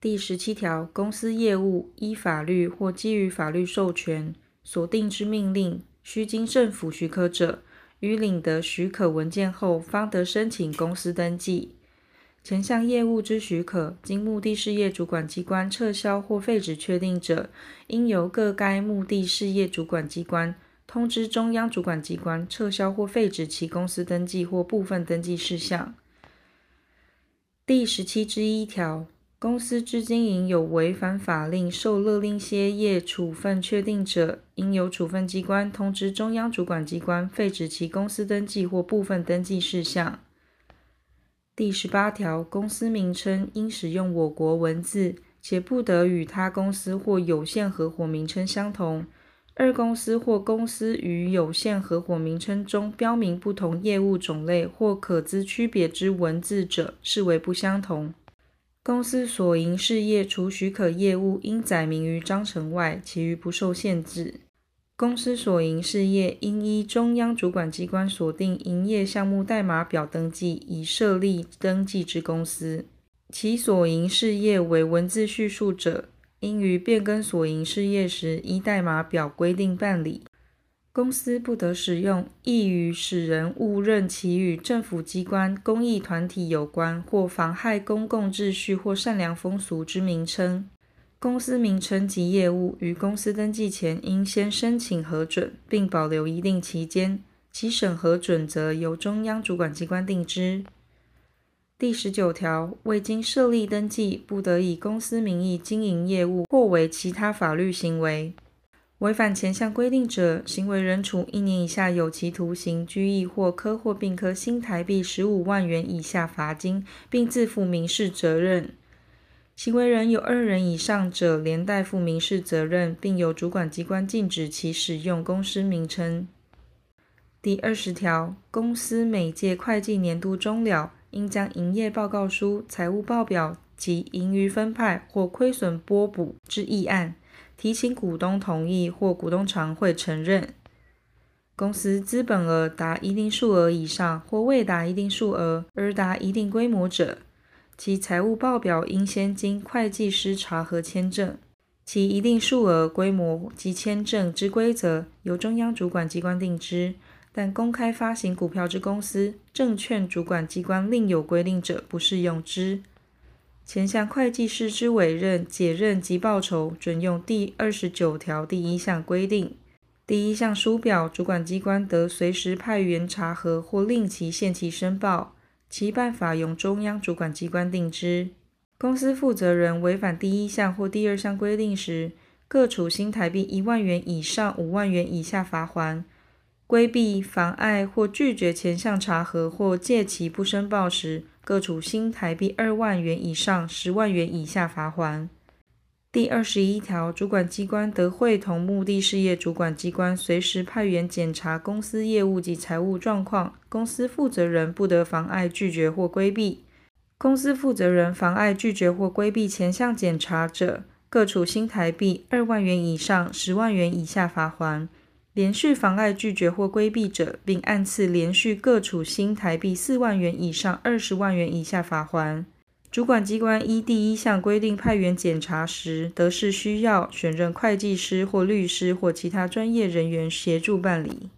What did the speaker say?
第十七条，公司业务依法律或基于法律授权所定之命令，需经政府许可者，于领得许可文件后，方得申请公司登记。前项业务之许可，经目的事业主管机关撤销或废止确定者，应由各该目的事业主管机关通知中央主管机关，撤销或废止其公司登记或部分登记事项。第十七之一条。公司之经营有违反法令受勒令歇业处分确定者，应由处分机关通知中央主管机关废止其公司登记或部分登记事项。第十八条，公司名称应使用我国文字，且不得与他公司或有限合伙名称相同。二公司或公司与有限合伙名称中标明不同业务种类或可资区别之文字者，视为不相同。公司所营事业除许可业务应载明于章程外，其余不受限制。公司所营事业应依中央主管机关所定营业项目代码表登记，已设立登记之公司。其所营事业为文字叙述者，应于变更所营事业时依代码表规定办理。公司不得使用易于使人误认其与政府机关、公益团体有关或妨害公共秩序或善良风俗之名称。公司名称及业务于公司登记前应先申请核准，并保留一定期间，其审核准则由中央主管机关定之。第十九条，未经设立登记，不得以公司名义经营业务或为其他法律行为。违反前项规定者，行为人处一年以下有期徒刑、拘役或科或并科新台币十五万元以下罚金，并自负民事责任。行为人有二人以上者，连带负民事责任，并由主管机关禁止其使用公司名称。第二十条，公司每届会计年度终了，应将营业报告书、财务报表及盈余分派或亏损拨补之议案。提请股东同意或股东常会承认。公司资本额达一定数额以上或未达一定数额而达一定规模者，其财务报表应先经会计师查核签证。其一定数额、规模及签证之规则由中央主管机关定之，但公开发行股票之公司，证券主管机关另有规定者，不适用之。前项会计师之委任、解任及报酬，准用第二十九条第一项规定。第一项书表，主管机关得随时派员查核或令其限期申报，其办法由中央主管机关定之。公司负责人违反第一项或第二项规定时，各处新台币一万元以上五万元以下罚锾。规避、妨碍或拒绝前项查核或借其不申报时，各处新台币二万元以上十万元以下罚锾。第二十一条，主管机关得会同目的事业主管机关随时派员检查公司业务及财务状况，公司负责人不得妨碍、拒绝或规避。公司负责人妨碍、拒绝或规避前项检查者，各处新台币二万元以上十万元以下罚锾。连续妨碍、拒绝或规避者，并按次连续各处新台币四万元以上二十万元以下罚锾。主管机关依第一项规定派员检查时，得是需要选任会计师或律师或其他专业人员协助办理。